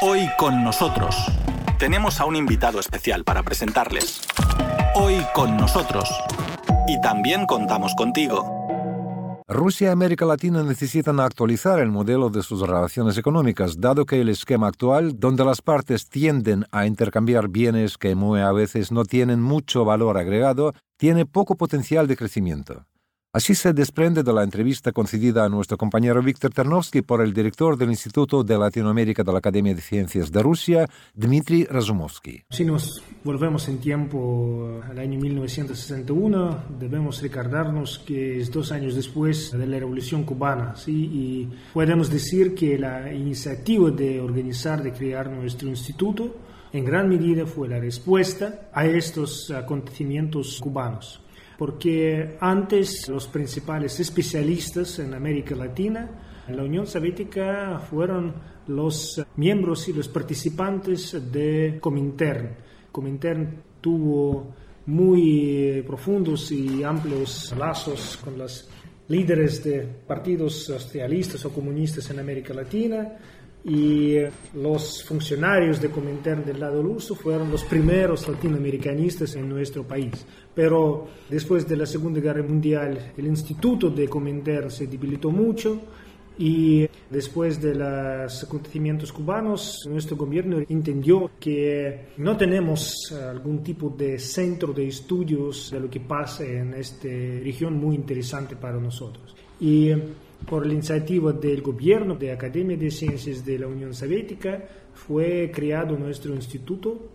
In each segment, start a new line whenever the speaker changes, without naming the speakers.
Hoy con nosotros tenemos a un invitado especial para presentarles. Hoy con nosotros. Y también contamos contigo.
Rusia y América Latina necesitan actualizar el modelo de sus relaciones económicas, dado que el esquema actual, donde las partes tienden a intercambiar bienes que muy a veces no tienen mucho valor agregado, tiene poco potencial de crecimiento. Así se desprende de la entrevista concedida a nuestro compañero Víctor Ternovsky por el director del Instituto de Latinoamérica de la Academia de Ciencias de Rusia, Dmitry Razumovsky.
Si nos volvemos en tiempo al año 1961, debemos recordarnos que es dos años después de la Revolución Cubana, ¿sí? y podemos decir que la iniciativa de organizar, de crear nuestro instituto, en gran medida fue la respuesta a estos acontecimientos cubanos porque antes los principales especialistas en América Latina, en la Unión Soviética, fueron los miembros y los participantes de Comintern. Comintern tuvo muy profundos y amplios lazos con los líderes de partidos socialistas o comunistas en América Latina y los funcionarios de Comintern del lado ruso fueron los primeros latinoamericanistas en nuestro país. Pero después de la Segunda Guerra Mundial el instituto de Comintern se debilitó mucho y después de los acontecimientos cubanos, nuestro gobierno entendió que no tenemos algún tipo de centro de estudios de lo que pasa en esta región muy interesante para nosotros. Y por la iniciativa del gobierno de Academia de Ciencias de la Unión Soviética fue creado nuestro instituto.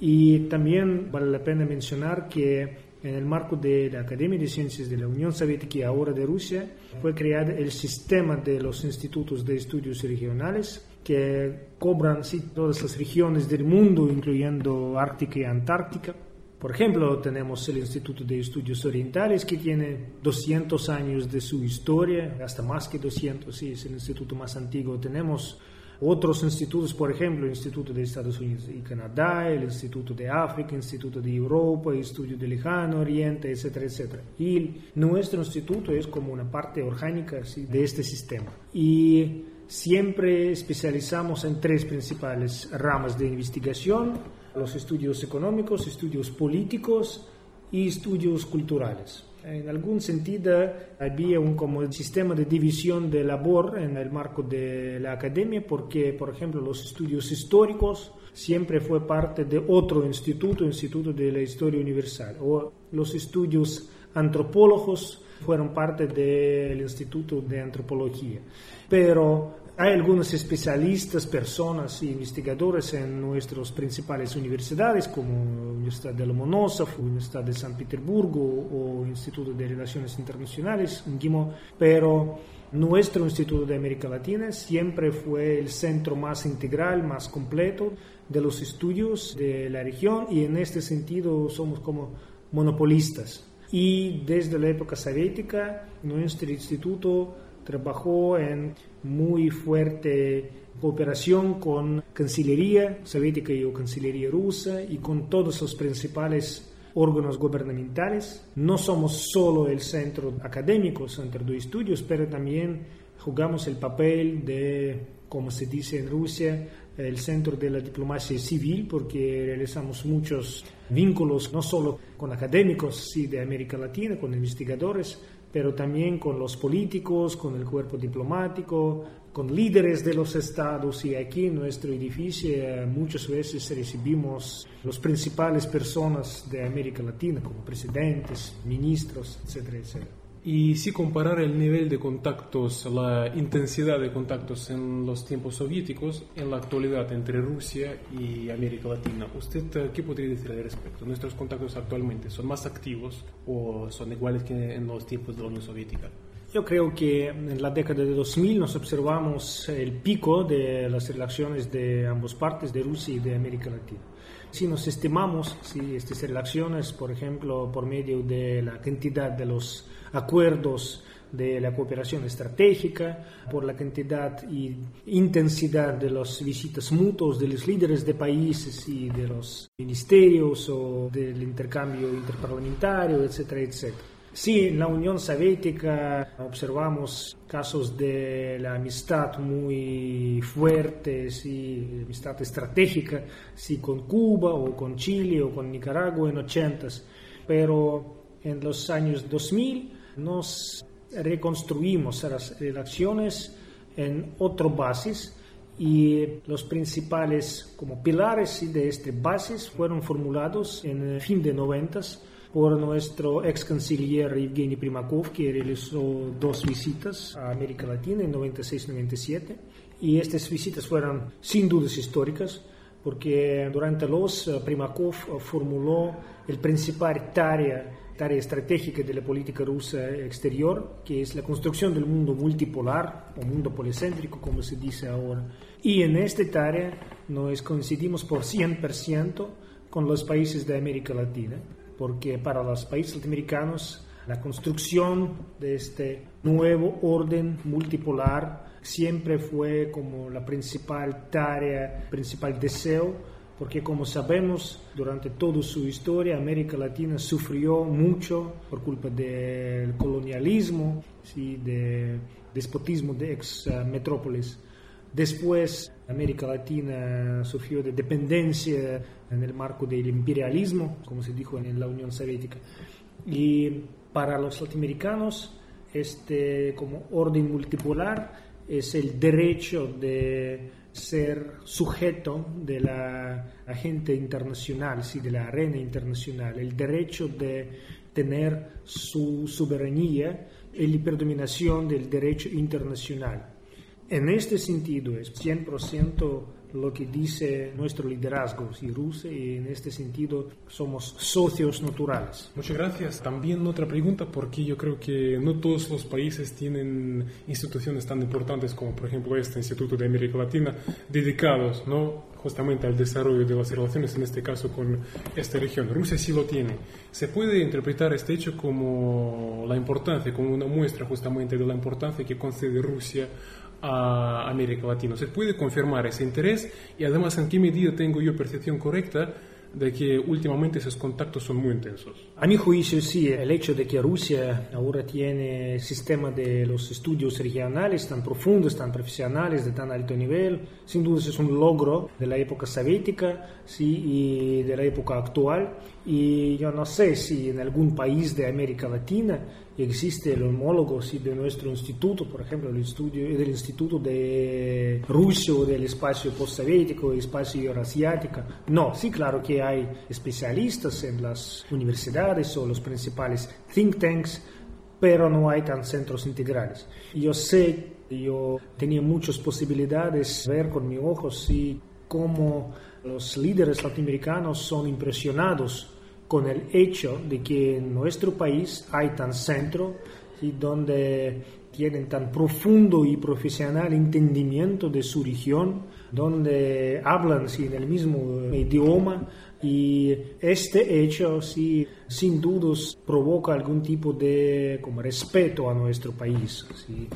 Y también vale la pena mencionar que en el marco de la Academia de Ciencias de la Unión Soviética y ahora de Rusia fue creado el sistema de los institutos de estudios regionales que cobran todas las regiones del mundo, incluyendo Ártica y Antártica por ejemplo, tenemos el Instituto de Estudios Orientales que tiene 200 años de su historia, hasta más que 200, sí, es el instituto más antiguo. Tenemos otros institutos, por ejemplo, el Instituto de Estados Unidos y Canadá, el Instituto de África, el Instituto de Europa, el Estudio del Lejano Oriente, etcétera, etcétera. Y nuestro instituto es como una parte orgánica de este sistema. Y siempre especializamos en tres principales ramas de investigación los estudios económicos, estudios políticos y estudios culturales. En algún sentido había un como sistema de división de labor en el marco de la academia porque, por ejemplo, los estudios históricos siempre fue parte de otro instituto, Instituto de la Historia Universal, o los estudios antropólogos fueron parte del Instituto de Antropología. Pero hay algunos especialistas, personas e investigadores en nuestras principales universidades, como Universidad de Lomonosov, Universidad de San Petersburgo o Instituto de Relaciones Internacionales, pero nuestro Instituto de América Latina siempre fue el centro más integral, más completo de los estudios de la región y en este sentido somos como monopolistas. Y desde la época soviética, nuestro instituto trabajó en muy fuerte cooperación con Cancillería soviética y Cancillería rusa y con todos los principales órganos gubernamentales. No somos solo el centro académico, centro de estudios, pero también jugamos el papel de, como se dice en Rusia, el centro de la diplomacia civil, porque realizamos muchos vínculos, no solo con académicos sí, de América Latina, con investigadores, pero también con los políticos, con el cuerpo diplomático, con líderes de los estados y aquí en nuestro edificio eh, muchas veces recibimos las principales personas de América Latina como presidentes, ministros, etcétera, etcétera.
Y si comparar el nivel de contactos, la intensidad de contactos en los tiempos soviéticos, en la actualidad entre Rusia y América Latina, ¿usted eh, qué podría decir al respecto? ¿Nuestros contactos actualmente son más activos o son iguales que en los tiempos de la Unión Soviética?
Yo creo que en la década de 2000 nos observamos el pico de las relaciones de ambas partes, de Rusia y de América Latina. Si nos estimamos si estas relaciones, por ejemplo, por medio de la cantidad de los acuerdos de la cooperación estratégica, por la cantidad y intensidad de las visitas mutuas de los líderes de países y de los ministerios o del intercambio interparlamentario, etcétera, etcétera. Sí, en la Unión Soviética observamos casos de la amistad muy fuerte, sí, amistad estratégica, sí, con Cuba o con Chile o con Nicaragua en 80 pero en los años 2000 nos reconstruimos las relaciones en otro basis y los principales como pilares de este basis fueron formulados en el fin de 90 por nuestro ex canciller Evgeny Primakov, que realizó dos visitas a América Latina en 96-97. Y estas visitas fueron sin dudas históricas, porque durante los eh, Primakov formuló el principal tarea, tarea estratégica de la política rusa exterior, que es la construcción del mundo multipolar o mundo policéntrico, como se dice ahora. Y en esta tarea nos coincidimos por 100% con los países de América Latina porque para los países latinoamericanos la construcción de este nuevo orden multipolar siempre fue como la principal tarea, principal deseo, porque como sabemos, durante toda su historia América Latina sufrió mucho por culpa del colonialismo, ¿sí? del despotismo de ex metrópolis. Después, América Latina sufrió de dependencia en el marco del imperialismo, como se dijo en la Unión Soviética. Y para los latinoamericanos, este como orden multipolar es el derecho de ser sujeto de la agente internacional, sí, de la arena internacional, el derecho de tener su soberanía y la predominación del derecho internacional. En este sentido es 100% lo que dice nuestro liderazgo si Rusia y en este sentido somos socios naturales.
Muchas gracias. También otra pregunta porque yo creo que no todos los países tienen instituciones tan importantes como por ejemplo este Instituto de América Latina dedicados ¿no? justamente al desarrollo de las relaciones en este caso con esta región. Rusia sí lo tiene. ¿Se puede interpretar este hecho como la importancia, como una muestra justamente de la importancia que concede Rusia a América Latina. ¿Se puede confirmar ese interés? Y además, ¿en qué medida tengo yo percepción correcta de que últimamente esos contactos son muy intensos?
A mi juicio, sí. El hecho de que Rusia ahora tiene sistema de los estudios regionales tan profundos, tan profesionales, de tan alto nivel, sin duda es un logro de la época soviética sí, y de la época actual. Y yo no sé si en algún país de América Latina existe el homólogo sí, de nuestro instituto, por ejemplo, el estudio del Instituto de Rusia o del espacio postsoviético, espacio eurasiático. No, sí, claro que hay especialistas en las universidades o los principales think tanks, pero no hay tan centros integrales. Yo sé, yo tenía muchas posibilidades de ver con mis ojos sí, cómo los líderes latinoamericanos son impresionados con el hecho de que en nuestro país hay tan centro y donde tienen tan profundo y profesional entendimiento de su región, donde hablan en el mismo idioma y este hecho sí, sin dudas provoca algún tipo de como respeto a nuestro país. ¿sí?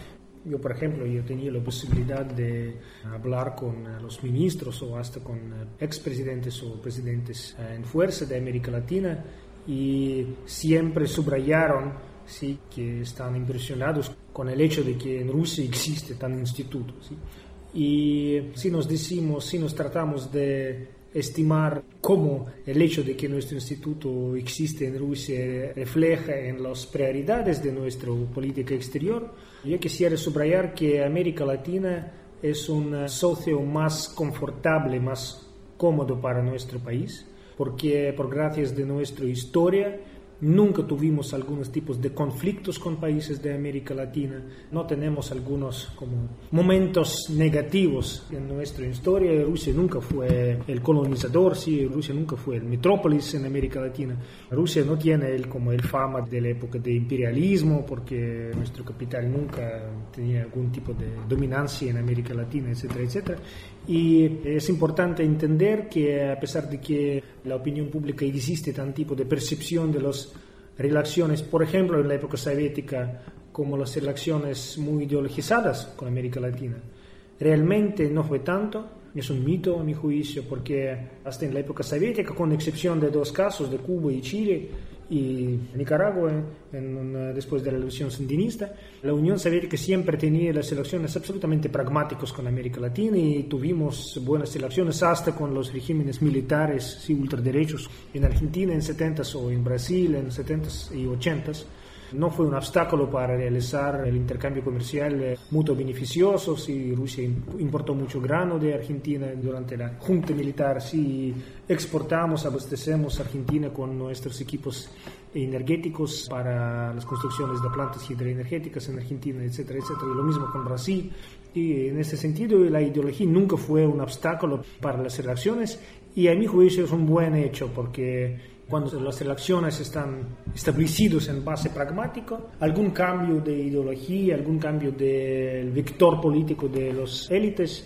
Yo, por ejemplo, yo tenía la posibilidad de hablar con eh, los ministros o hasta con eh, expresidentes o presidentes eh, en fuerza de América Latina y siempre subrayaron sí, que están impresionados con el hecho de que en Rusia existe tan instituto. ¿sí? Y si nos decimos, si nos tratamos de estimar cómo el hecho de que nuestro instituto existe en Rusia refleja en las prioridades de nuestra política exterior, yo quisiera subrayar que América Latina es un socio más confortable, más cómodo para nuestro país, porque por gracias de nuestra historia Nunca tuvimos algunos tipos de conflictos con países de América Latina. No tenemos algunos como momentos negativos en nuestra historia. Rusia nunca fue el colonizador, sí, Rusia nunca fue el metrópolis en América Latina. Rusia no tiene el, como el fama de la época de imperialismo porque nuestro capital nunca tenía algún tipo de dominancia en América Latina, etcétera, etcétera. Y es importante entender que a pesar de que la opinión pública existe tan tipo de percepción de las relaciones, por ejemplo, en la época soviética, como las relaciones muy ideologizadas con América Latina, realmente no fue tanto. Es un mito, a mi juicio, porque hasta en la época soviética, con excepción de dos casos, de Cuba y Chile, y Nicaragua después de la revolución sandinista. La Unión Soviética siempre tenía las elecciones absolutamente pragmáticas con América Latina y tuvimos buenas elecciones hasta con los regímenes militares y ultraderechos en Argentina en 70s o en Brasil en 70s y 80s no fue un obstáculo para realizar el intercambio comercial eh, mutuo beneficioso. Si Rusia importó mucho grano de Argentina durante la junta militar, si exportamos, abastecemos Argentina con nuestros equipos energéticos para las construcciones de plantas hidroenergéticas en Argentina, etcétera, etcétera. Y lo mismo con Brasil. Y en ese sentido, la ideología nunca fue un obstáculo para las relaciones y a mi juicio es un buen hecho porque cuando las elecciones están establecidas en base pragmática, algún cambio de ideología, algún cambio del vector político de las élites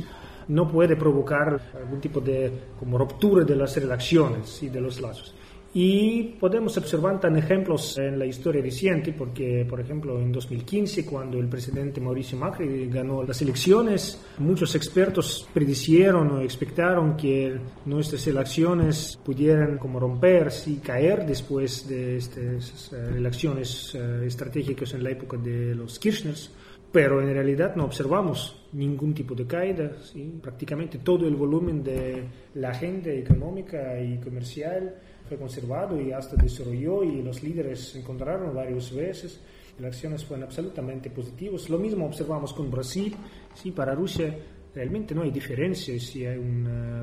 no puede provocar algún tipo de como ruptura de las relaciones y de los lazos. Y podemos observar tan ejemplos en la historia reciente, porque, por ejemplo, en 2015, cuando el presidente Mauricio Macri ganó las elecciones, muchos expertos predicieron o expectaron que nuestras elecciones pudieran como romperse y caer después de estas eh, elecciones eh, estratégicas en la época de los Kirchners pero en realidad no observamos ningún tipo de caída. ¿sí? Prácticamente todo el volumen de la agenda económica y comercial fue conservado y hasta desarrolló y los líderes se encontraron varias veces. Las acciones fueron absolutamente positivas. Lo mismo observamos con Brasil. Sí, para Rusia realmente no hay diferencia si hay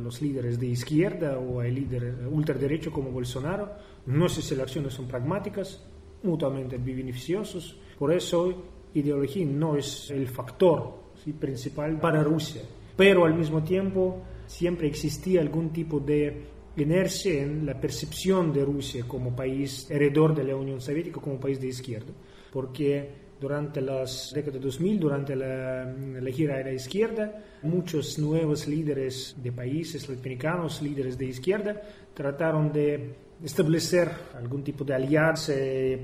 los líderes de izquierda o hay líderes ultraderecho como Bolsonaro. Nuestras elecciones son pragmáticas, mutuamente beneficiosos. Por eso ideología no es el factor ¿sí? principal para Rusia. Pero al mismo tiempo siempre existía algún tipo de inercia en la percepción de Rusia como país heredor de la Unión Soviética, como país de izquierda, porque durante las décadas 2000, durante la, la, gira de la izquierda, muchos nuevos líderes de países latinoamericanos, líderes de izquierda, trataron de establecer algún tipo de alianza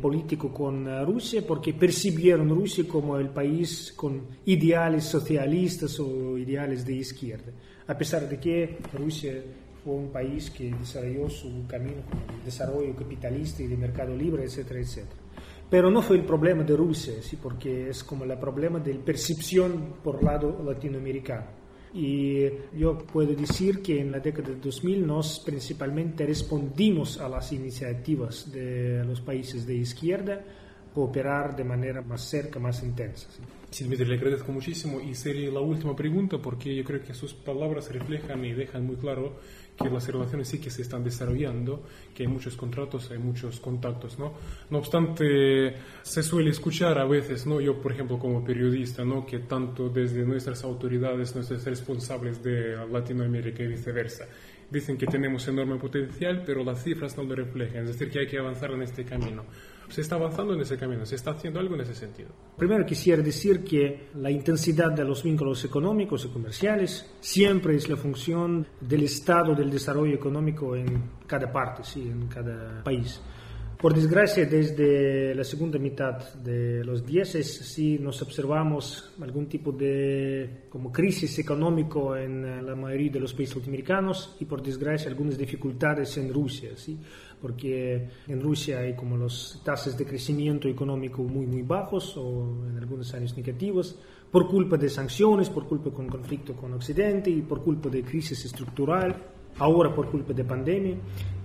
político con Rusia porque percibieron Rusia como el país con ideales socialistas o ideales de izquierda, a pesar de que Rusia fue un país que desarrolló su camino de desarrollo capitalista y de mercado libre, etcétera, etcétera. Pero no fue el problema de Rusia, ¿sí? porque es como el problema de percepción por lado latinoamericano. Y yo puedo decir que en la década de 2000 nos principalmente respondimos a las iniciativas de los países de izquierda cooperar de manera más cerca, más intensa.
Sí, Dmitry, le agradezco muchísimo y sería la última pregunta porque yo creo que sus palabras reflejan y dejan muy claro que las relaciones sí que se están desarrollando, que hay muchos contratos, hay muchos contactos, ¿no? No obstante, se suele escuchar a veces, ¿no? Yo, por ejemplo, como periodista, ¿no? Que tanto desde nuestras autoridades, nuestros responsables de Latinoamérica y viceversa, dicen que tenemos enorme potencial, pero las cifras no lo reflejan, es decir, que hay que avanzar en este camino. ¿Se está avanzando en ese camino? ¿Se está haciendo algo en ese sentido?
Primero quisiera decir que la intensidad de los vínculos económicos y comerciales siempre es la función del estado del desarrollo económico en cada parte, sí, en cada país. Por desgracia, desde la segunda mitad de los 10 sí nos observamos algún tipo de como crisis económico en la mayoría de los países latinoamericanos y por desgracia algunas dificultades en Rusia, ¿sí? porque en Rusia hay como los tasas de crecimiento económico muy muy bajos o en algunos años negativos por culpa de sanciones, por culpa de conflicto con Occidente y por culpa de crisis estructural, ahora por culpa de pandemia.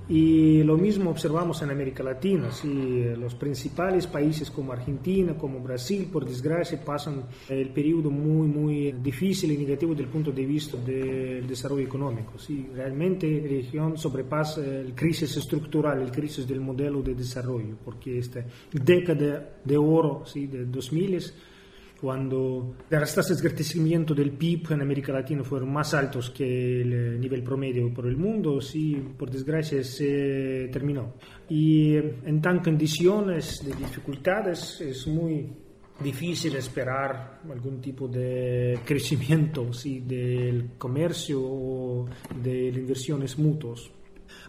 Y lo mismo observamos en América Latina, sí, los principales países como Argentina, como Brasil, por desgracia, pasan el periodo muy, muy difícil y negativo desde el punto de vista del desarrollo económico. Sí, realmente la región sobrepasa la crisis estructural, el crisis del modelo de desarrollo, porque esta década de oro sí, de 2000 cuando las tasas de crecimiento del PIB en América Latina fueron más altos que el nivel promedio por el mundo, sí, por desgracia se terminó. Y en tan condiciones de dificultades es muy difícil esperar algún tipo de crecimiento sí, del comercio o de inversiones mutuas.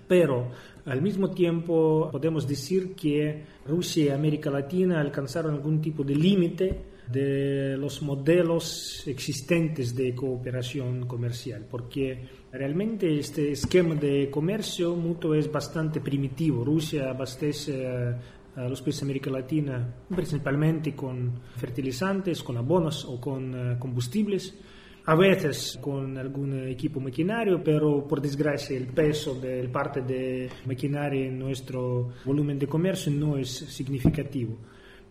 Pero al mismo tiempo podemos decir que Rusia y América Latina alcanzaron algún tipo de límite de los modelos existentes de cooperación comercial, porque realmente este esquema de comercio mutuo es bastante primitivo. Rusia abastece a los países de América Latina principalmente con fertilizantes, con abonos o con eh, combustibles a veces con algún equipo maquinario, pero por desgracia el peso del parte de maquinaria en nuestro volumen de comercio no es significativo.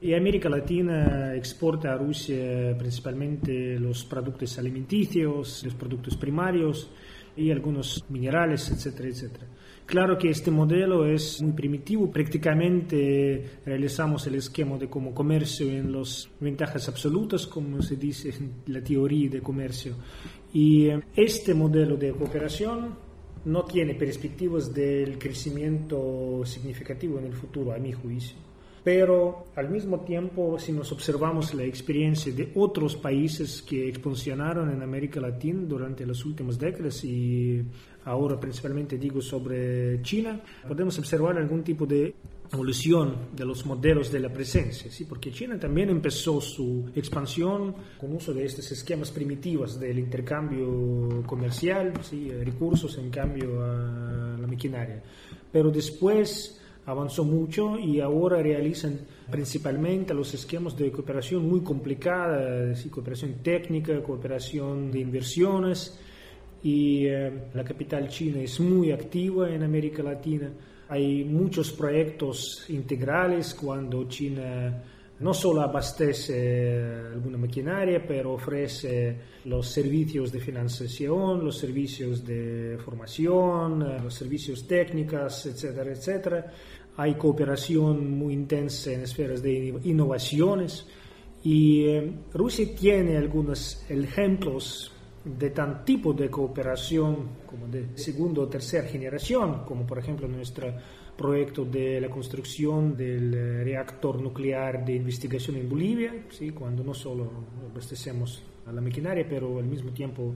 Y América Latina exporta a Rusia principalmente los productos alimenticios, los productos primarios y algunos minerales, etcétera, etcétera. Claro que este modelo es muy primitivo, prácticamente realizamos el esquema de como comercio en las ventajas absolutas, como se dice en la teoría de comercio. Y eh, este modelo de cooperación no tiene perspectivas del crecimiento significativo en el futuro, a mi juicio. Pero al mismo tiempo, si nos observamos la experiencia de otros países que expansionaron en América Latina durante las últimas décadas y ahora principalmente digo sobre China, podemos observar algún tipo de evolución de los modelos de la presencia, ¿sí? porque China también empezó su expansión con uso de estos esquemas primitivos del intercambio comercial, ¿sí? recursos en cambio a la maquinaria. Pero después avanzó mucho y ahora realizan principalmente los esquemas de cooperación muy complicada, cooperación técnica, cooperación de inversiones, y eh, la capital china es muy activa en América Latina. Hay muchos proyectos integrales cuando China no solo abastece alguna maquinaria, pero ofrece los servicios de financiación, los servicios de formación, eh, los servicios técnicos, etcétera, etcétera. Hay cooperación muy intensa en esferas de innovaciones y eh, Rusia tiene algunos ejemplos de tan tipo de cooperación como de segunda o tercera generación, como por ejemplo nuestro proyecto de la construcción del eh, reactor nuclear de investigación en Bolivia, ¿sí? cuando no solo abastecemos a la maquinaria, pero al mismo tiempo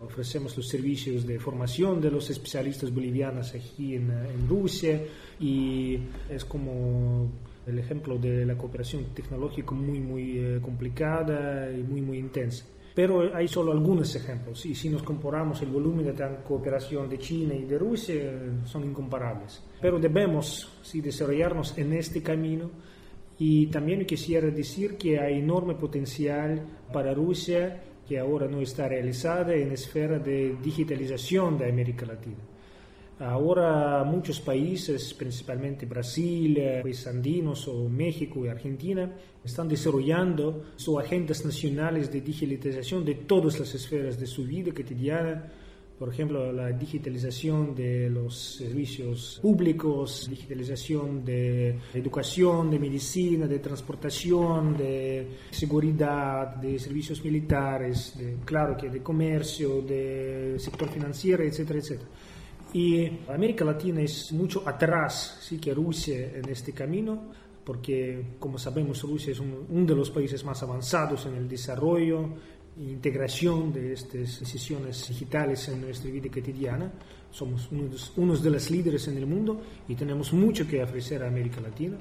ofrecemos los servicios de formación de los especialistas bolivianos aquí en, en Rusia y es como el ejemplo de la cooperación tecnológica muy muy eh, complicada y muy muy intensa pero hay solo algunos ejemplos y si nos comparamos el volumen de cooperación de China y de Rusia son incomparables. Pero debemos sí, desarrollarnos en este camino y también quisiera decir que hay enorme potencial para Rusia que ahora no está realizada en la esfera de digitalización de América Latina. Ahora muchos países, principalmente Brasil, eh, países andinos o México y Argentina, están desarrollando sus agendas nacionales de digitalización de todas las esferas de su vida cotidiana. Por ejemplo, la digitalización de los servicios públicos, digitalización de educación, de medicina, de transportación, de seguridad, de servicios militares, de, claro que de comercio, de sector financiero, etcétera, etcétera. Y América Latina es mucho atrás sí, que Rusia en este camino, porque como sabemos Rusia es uno de los países más avanzados en el desarrollo e integración de estas decisiones digitales en nuestra vida cotidiana. Somos unos, unos de los líderes en el mundo y tenemos mucho que ofrecer a América Latina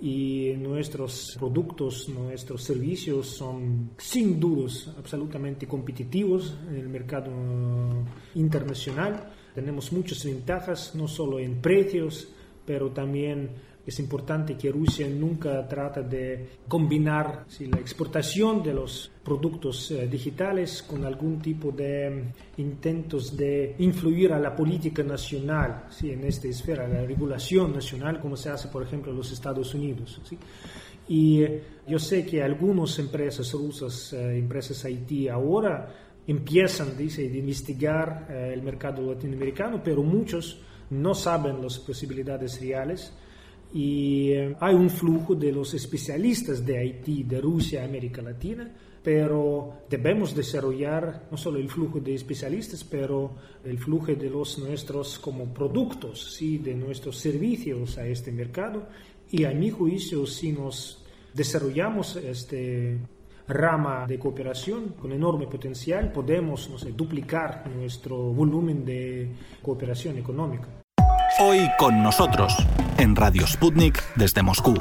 y nuestros productos, nuestros servicios son sin dudas absolutamente competitivos en el mercado internacional. Tenemos muchas ventajas, no solo en precios, pero también es importante que Rusia nunca trata de combinar la exportación de los productos eh, digitales con algún tipo de mm, intentos de influir a la política nacional ¿sí? en esta esfera, la regulación nacional, como se hace, por ejemplo, en los Estados Unidos. Y eh, yo sé que algunas empresas rusas, eh, empresas IT, ahora empiezan, dice, a investigar eh, el mercado latinoamericano, pero muchos no saben las posibilidades reales y eh, hay un flujo de los especialistas de Haití, de Rusia, América Latina, pero debemos desarrollar no solo el flujo de especialistas, pero el flujo de los nuestros como productos, ¿sí? de nuestros servicios a este mercado y a mi juicio si nos desarrollamos este rama de cooperación con enorme potencial, podemos no sé, duplicar nuestro volumen de cooperación económica.
Hoy con nosotros, en Radio Sputnik desde Moscú.